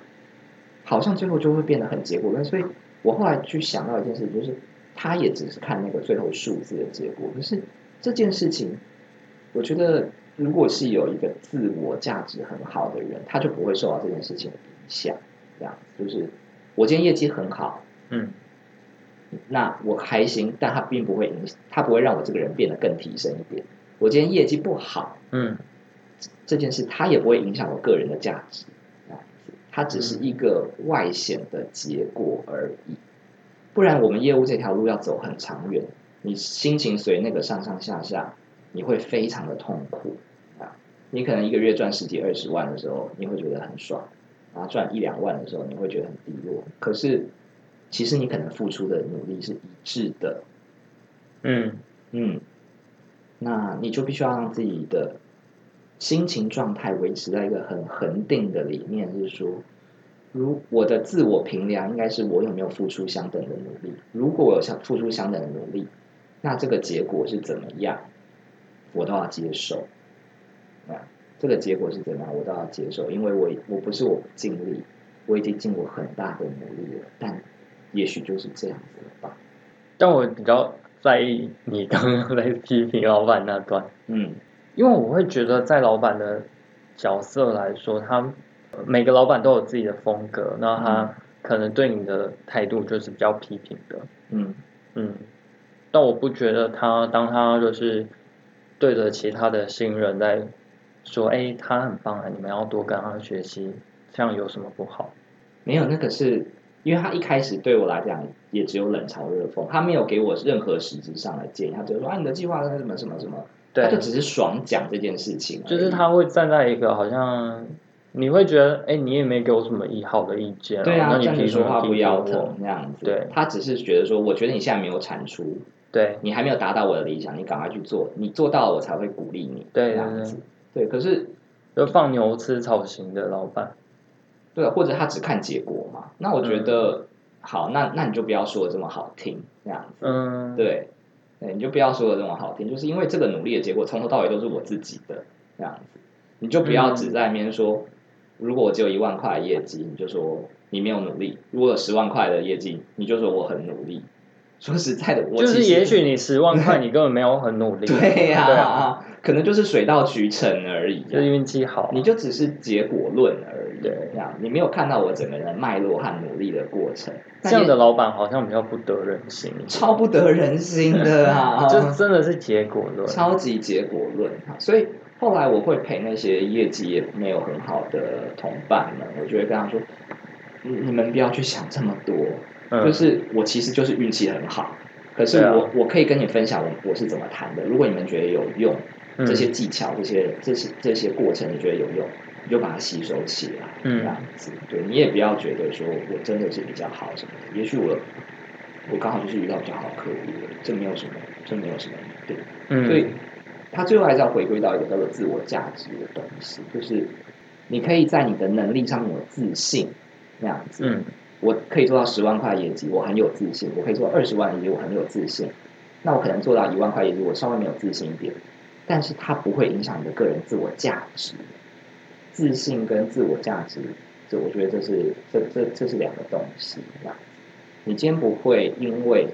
好像最后就会变得很结果论。所以我后来去想到一件事情，就是他也只是看那个最后数字的结果，可是这件事情，我觉得如果是有一个自我价值很好的人，他就不会受到这件事情的影响。这样就是我今天业绩很好，
嗯
那我开心，但它并不会影响，他不会让我这个人变得更提升一点。我今天业绩不好，
嗯
这件事它也不会影响我个人的价值，它只是一个外显的结果而已。不然，我们业务这条路要走很长远，你心情随那个上上下下，你会非常的痛苦啊！你可能一个月赚十几二十万的时候，你会觉得很爽，然后赚一两万的时候，你会觉得很低落。可是，其实你可能付出的努力是一致的，
嗯
嗯，那你就必须要让自己的心情状态维持在一个很恒定的里面，是说，如我的自我评量应该是我有没有付出相等的努力。如果我有相付出相等的努力，那这个结果是怎么样，我都要接受。啊，这个结果是怎么样，我都要接受，因为我我不是我不尽力，我已经尽过很大的努力了，但也许就是这样子了吧。
但我比较在意你刚刚在批评老板那段，
嗯。
因为我会觉得在老板的角色来说，他呃每个老板都有自己的风格，那他可能对你的态度就是比较批评的，
嗯。
嗯，但我不觉得他当他就是对着其他的新人在说，哎，他很棒啊，你们要多跟他学习，这样有什么不好？
没有，那个是因为他一开始对我来讲也只有冷嘲热讽，他没有给我任何实质上的建议，他只是说啊你的计划是什么什么什么，他就，只是爽讲这件事情，
就是他会站在一个好像你会觉得，哎，你也没给我什么意好的意见、
对啊，
那你
站着
凭什么批
说话不腰疼？那样子，
对
他只是觉得说，我觉得你现在没有产出，
对
你还没有达到我的理想，你赶快去做，你做到了我才会鼓励你，
对
这样子，对，可是
就放牛吃草型的老板，
对，或者他只看结果嘛，那我觉得、好，那那你就不要说的这么好听，这样子，
嗯，
对，对，你就不要说的这么好听，就是因为这个努力的结果从头到尾都是我自己的这样子，你就不要只在那边说，如果我只有一万块业绩，你就说你没有努力；如果有十万块的业绩，你就说我很努力。说实在的，我
就是也许你十万块，你根本没有很努力，
对呀、
对啊，
可能就是水到渠成而已、
就是运气好啊，
你就只是结果论而已，
对。
这样你没有看到我整个人的脉络和努力的过程，
这样的老板好像比较不得人心，
超不得人心的啊！
就真的是结果论，
超级结果论哈，所以后来我会陪那些业绩也没有很好的同伴们，我就会跟他说，你你们不要去想这么多，
嗯。
就是我其实就是运气很好，可是我、我可以跟你分享我我是怎么谈的，如果你们觉得有用，
嗯。
这些技巧、这些这些这些过程你觉得有用，你就把它吸收起来，
嗯。
这样子，对你也不要觉得说我真的是比较好什么的，也许我我刚好就是遇到比较好的客户，这没有什么，这没有什么对。
嗯，
所以他最后还是要回归到一个叫做自我价值的东西，就是你可以在你的能力上面有自信，那样子。
嗯
我可以做到十万块业绩，我很有自信；我可以做到二十万业绩，我很有自信。那我可能做到一万块业绩，我稍微没有自信一点，但是它不会影响你的个人自我价值。自信跟自我价值，这我觉得这是这这这是两个东西。这样，你今天不会因为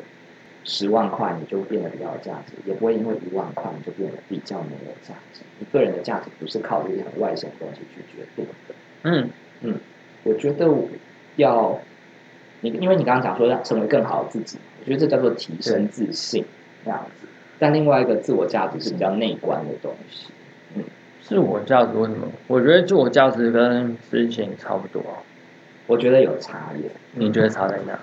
十万块你就变得比较有价值，也不会因为一万块你就变得比较没有价值。你个人的价值不是靠这些很外显的东西去决定的。
嗯
我觉得要你，因为你刚刚讲说要成为更好的自己，我觉得这叫做提升自信这样子。但另外一个自我价值是比较内观的东西。
嗯自我价值为什么？我觉得自我价值跟自信差不多啊。
我觉得有差异。
你觉得差在哪？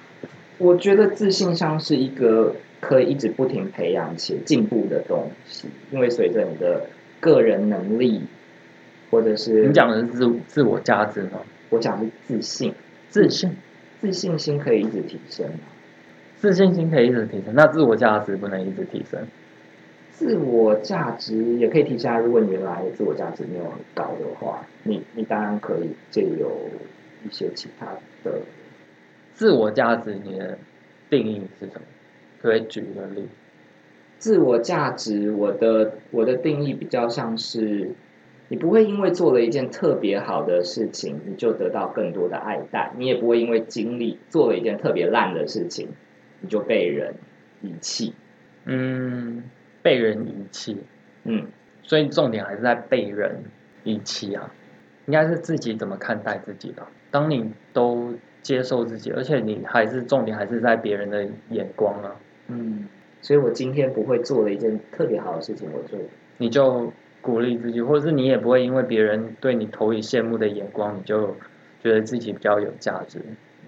我觉得自信像是一个可以一直不停培养且进步的东西，因为随着你的个人能力，或者是
你讲的是自自我价值吗？
我讲的是自信，
自信，
自信心可以一直提升。
自信心可以一直提升，那自我价值不能一直提升。
自我价值也可以提升，如果你原来的自我价值没有很高的话，你你当然可以借由一些其他的
自我价值你的定义是什么？可以举一个例？
自我价值，我的我的定义比较像是，你不会因为做了一件特别好的事情，你就得到更多的爱戴；你也不会因为经历做了一件特别烂的事情，你就被人遗弃。
嗯，被人遗弃，
嗯，
所以重点还是在被人遗弃啊，应该是自己怎么看待自己吧。当你都接受自己，而且你还是重点还是在别人的眼光啊，
嗯，所以我今天不会做了一件特别好的事情，我就
你就鼓励自己，或者是你也不会因为别人对你投以羡慕的眼光，你就觉得自己比较有价值，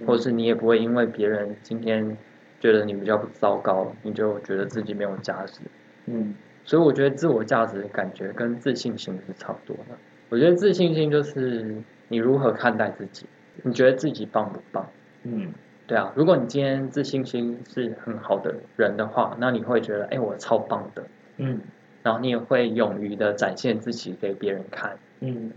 或者是你也不会因为别人今天觉得你比较糟糕，你就觉得自己没有价值。
嗯
所以我觉得自我价值的感觉跟自信心是差不多的。我觉得自信心就是你如何看待自己，你觉得自己棒不棒？
嗯
对啊，如果你今天自信心是很好的人的话，那你会觉得，哎，我超棒的，
嗯
然后你也会勇于的展现自己给别人看。
嗯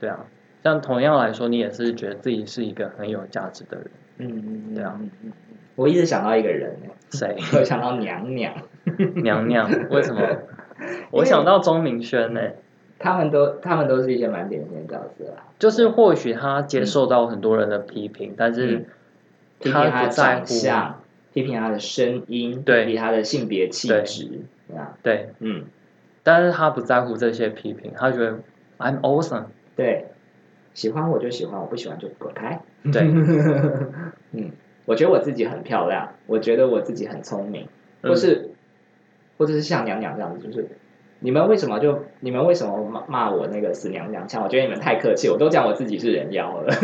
对啊，像同样来说，你也是觉得自己是一个很有价值的人。
嗯嗯，
对啊
嗯，嗯嗯我一直想到一个人，
谁？
我想到娘娘，
娘娘？为什么？我想到钟明轩呢、
他们都他们都是一些蛮典型的角色啊，
就是或许他接受到很多人的批评，但是他不在乎。
批评他的声音，
对
批评他的性别气
对
质，对啊，
对，
嗯，
但是他不在乎这些批评，他觉得 I'm awesome。
对，喜欢我就喜欢，我不喜欢就滚开。
对，
嗯，我觉得我自己很漂亮，我觉得我自己很聪明，
嗯
或是、或者是像娘娘这样子，就是你们为什么就你们为什么骂骂我那个死娘娘腔？我觉得你们太客气，我都讲我自己是人妖了。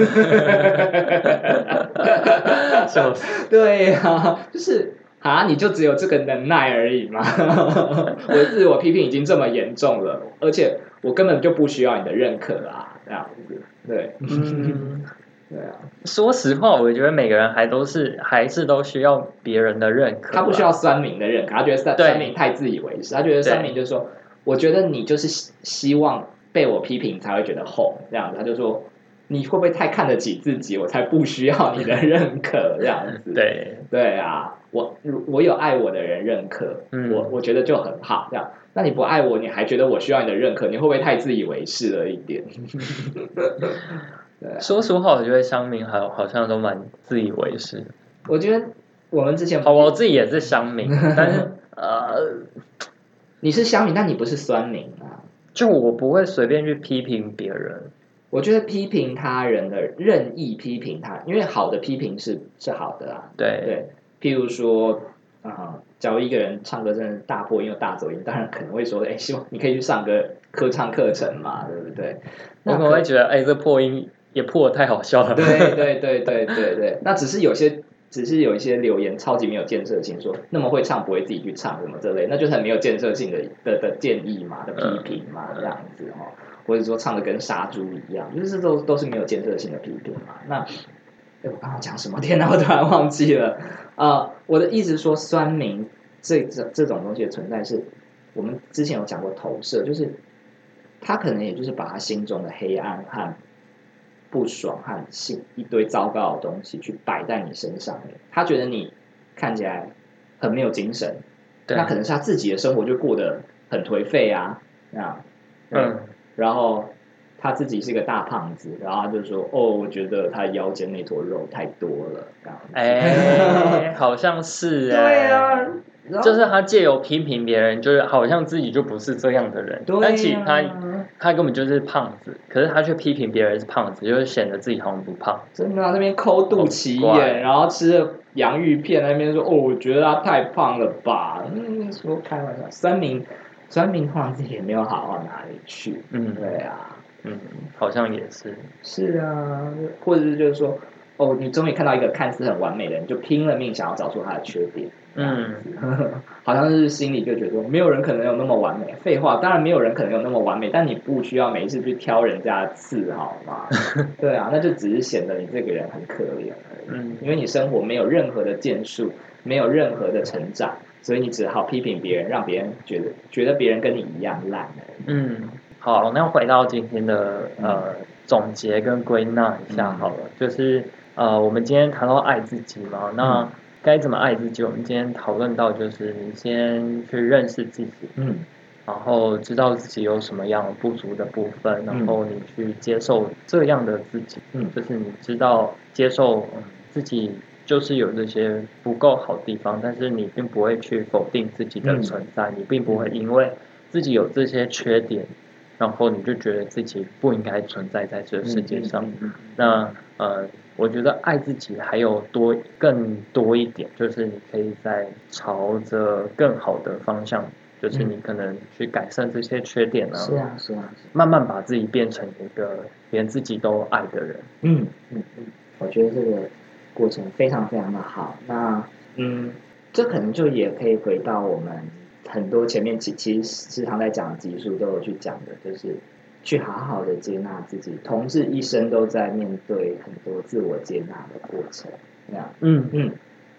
笑
对呀、就是啊，你就只有这个能耐而已嘛。我自我批评已经这么严重了，而且我根本就不需要你的认可啊，这样子。对，
嗯，
对啊，
说实话，我觉得每个人还都是还是都需要别人的认可。
他不需要酸民的认可，他觉得酸
对
酸民太自以为是，他觉得酸民就是说，我觉得你就是希希望被我批评才会觉得红这样子，他就说你会不会太看得起自己，我才不需要你的认可 这样子。
对，
对啊，我我有爱我的人认可，
嗯
我我觉得就很好。这样，那你不爱我，你还觉得我需要你的认可，你会不会太自以为是了一点？对啊，
说实话，我觉得乡民好好像都蛮自以为是。
我觉得我们之前
好，我自己也是乡民，但是呃，
你是乡民，但你不是酸民啊。
就我不会随便去批评别人。
我觉得批评他人的任意批评他，因为好的批评是是好的啦。
对，
对，譬如说，啊、假如一个人唱歌真的大破音又大走音，当然可能会说，哎，希望你可以去上个歌唱课程嘛，对不对？
我可能会觉得，哎，这破音也破的太好笑了。
对对对对对对，那只是有些，只是有一些留言超级没有建设性，说那么会唱不会自己去唱什么之类，那就是很没有建设性的的的建议嘛，的批评嘛，这样子哦，或者说唱的跟杀猪一样，就是这都都是没有建设性的批评嘛。那，哎，我刚刚讲什么？天哪，我突然忘记了啊、我的意思是说，酸民这这这种东西的存在是，我们之前有讲过投射，就是他可能也就是把他心中的黑暗和不爽和性一堆糟糕的东西去摆在你身上面，他觉得你看起来很没有精神，那可能是他自己的生活就过得很颓废啊，那
嗯，
然后他自己是个大胖子，然后他就说：“哦，我觉得他腰间那坨肉太多了。”这样子。
哎，好像是哎。
对啊，
就是他借由批评别人，就是好像自己就不是这样的人，
对啊
但其实他他根本就是胖子，可是他却批评别人是胖子，就是显得自己好像不胖。
真的啊，那边抠肚脐眼，然后吃了洋芋片，那边说：“哦，我觉得他太胖了吧？”嗯，说开玩笑，酸民酸民通常自己也没有好到哪里去。
嗯，
对啊，
嗯，好像也是。
是啊，或者是就是说，哦，你终于看到一个看似很完美的人，你就拼了命想要找出他的缺点。
嗯，
好像是心里就觉得没有人可能有那么完美。废话，当然没有人可能有那么完美，但你不需要每一次去挑人家的刺，好吗？对啊，那就只是显得你这个人很可怜而已。
嗯
因为你生活没有任何的建树，没有任何的成长，所以你只好批评别人，让别人觉得觉得别人跟你一样烂。
嗯，好，那回到今天的呃总结跟归纳一下好了，就是呃我们今天谈到爱自己嘛，那该怎么爱自己？我们今天讨论到就是你先去认识自己，
嗯。
然后知道自己有什么样不足的部分，
嗯。
然后你去接受这样的自己，
嗯。
就是你知道接受、嗯、自己就是有这些不够好的地方，但是你并不会去否定自己的
嗯。
存在，你并不会因为自己有这些缺点，然后你就觉得自己不应该存在在这个世界上。那呃，我觉得爱自己还有多更多一点，就是你可以在朝着更好的方向，就是你可能去改善这些缺点啊，
是啊是啊，
慢慢把自己变成一个连自己都爱的人。
嗯嗯嗯，我觉得这个过程非常非常的好。那嗯，这可能就也可以回到我们很多前面其其实时常在讲的集数都有去讲的，就是去好好的接纳自己。同志一生都在面对很多自我接纳的过程。这样，
嗯，
嗯，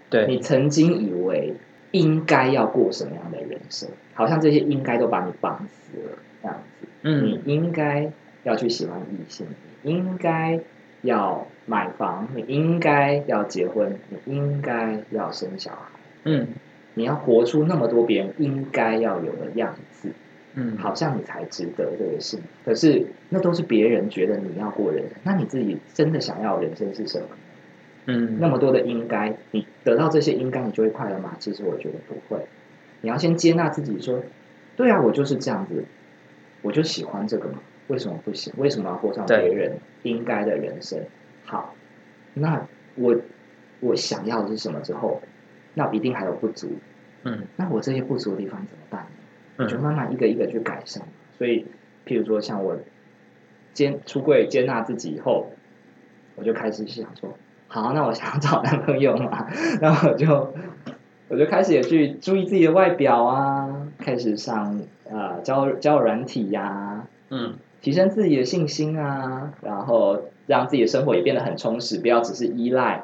对，
你曾经以为应该要过什么样的人生，好像这些应该都把你绑死了这样子。嗯你
嗯
应该要去喜欢异性，你应该要买房，你应该要结婚，你应该要生小孩，
嗯
你要活出那么多别人应该要有的样子，
嗯，
好像你才值得这个幸福。可是那都是别人觉得你要过人生，那你自己真的想要人生是什么？
嗯
那么多的应该，你得到这些应该，你就会快乐吗？其实我觉得不会。你要先接纳自己，说，对啊，我就是这样子，我就喜欢这个嘛，为什么不行？为什么要过上别人应该的人生？好，那我我想要的是什么之后，那一定还有不足，
嗯
那我这些不足的地方怎么办呢？我就
嗯
慢慢一个一个去改善。所以，譬如说像我接出柜接纳自己以后，我就开始想说，好，那我想要找男朋友嘛，然后我就我就开始也去注意自己的外表啊，开始上呃交交友软体呀、
嗯
提升自己的信心啊，然后让自己的生活也变得很充实，不要只是依赖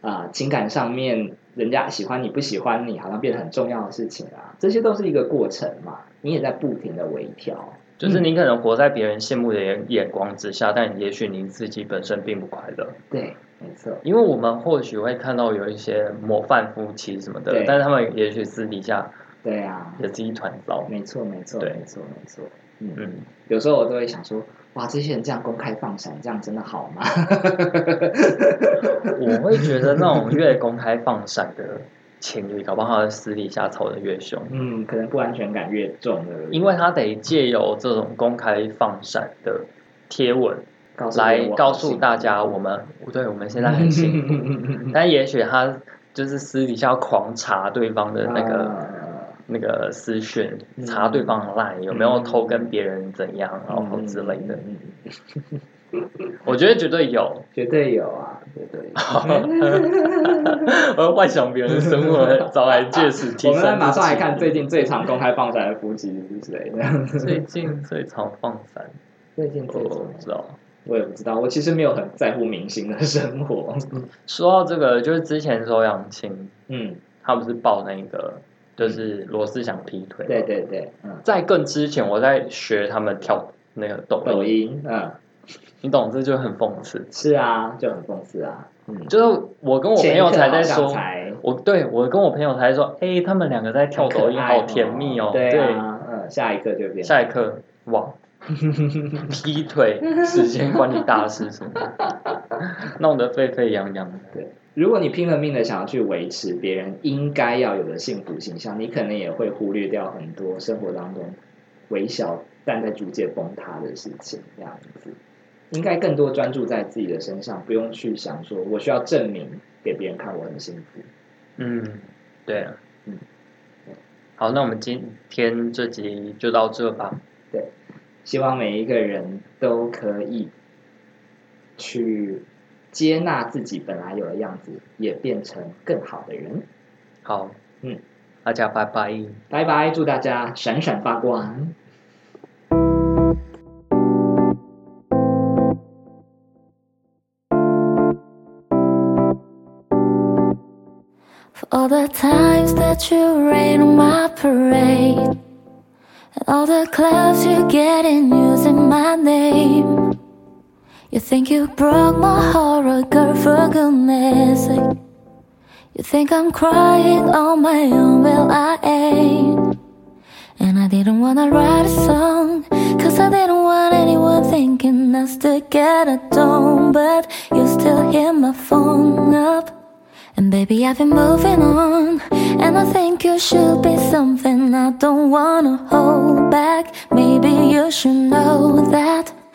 啊、情感上面人家喜欢你不喜欢你，好像变得很重要的事情啊，这些都是一个过程嘛，你也在不停的微调。
就是你可能活在别人羡慕的眼眼光之下，但也许你自己本身并不快乐。
对，没错，
因为我们或许会看到有一些模范夫妻什么的，但是他们也许私底下
对啊，
也是一团糟。
没错，没错，
对
没错，没错。嗯，
嗯，
有时候我都会想说，哇，这些人这样公开放闪，这样真的好吗？
我会觉得那种越公开放闪的情侣，搞不好他私底下吵得越凶，
嗯，可能不安全感越重了，
因为他得借由这种公开放闪的贴文来告诉大家，我们对我们现在很幸福。但也许他就是私底下狂查对方的那个、
啊
那个私讯，
嗯
查对方的 line 有没有偷跟别人怎样，然后之类的。我觉得绝对有。
绝对有啊，绝对有。
我要幻想别人的生活，找来借此提
我们马上来看最近最常公开放闪的夫妻是谁？
最近最常放闪，
最近最
我
常
不知道。
我也不知道，我其实没有很在乎明星的生活。
说到这个，就是之前周扬青，
嗯，
他不是爆那个，就是罗志祥劈腿。
对。对对，嗯，
在更之前，我在学他们跳那个抖
抖
音，
嗯，
你懂这就很讽刺。
是啊，就很讽刺啊。嗯，
就是我跟我朋友才在说我对我跟我朋友才说，哎、他们两个在跳抖音，好甜蜜哦。
对啊，嗯，下一刻就变
下一刻，哇，劈腿、时间管理大师什么的，弄得沸沸扬扬。
对，如果你拼了命的想要去维持别人应该要有的幸福形象，你可能也会忽略掉很多生活当中微小但在逐渐崩塌的事情。这样子，应该更多专注在自己的身上，不用去想说我需要证明给别人看我很幸福。
嗯，对啊，嗯，好，那我们今天这集就到这吧。
对。希望每一个人都可以去接纳自己本来有的样子，也变成更好的人。
好，嗯，大家拜拜，
拜拜，祝大家闪闪发光。All the clouds you get in using my name. You think you broke my heart, girl, for goodness sake. You think I'm crying on my own, well, I ain't. And I didn't wanna write a song, cause I didn't want anyone thinking us together, don't. But you still hit my phone up. And baby, I've been moving on. And I think you should be something I don't wanna hold back. Maybe you should know that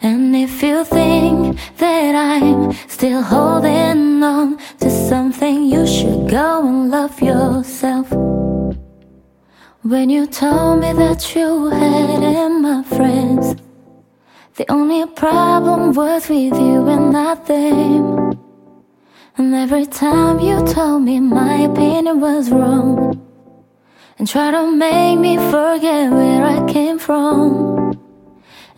And if you think that I'm still holding on to something You should go and love yourself When you told me that you had in my friends the only problem was with you and not them. And every time you told me my opinion was wrong, and tried to make me forget where I came from.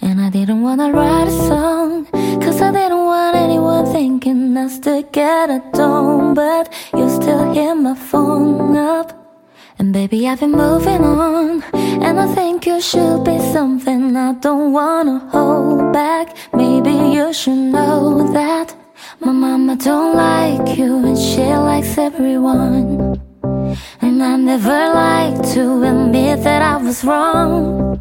And I didn't wanna write a song, cause I didn't want anyone thinking us together, don't. But you still hit my phone up. And baby, I've been moving on. And I think you should be something I don't wanna hold back. Maybe you should know that my mama don't like you and she likes everyone. And I never like to admit that I was wrong.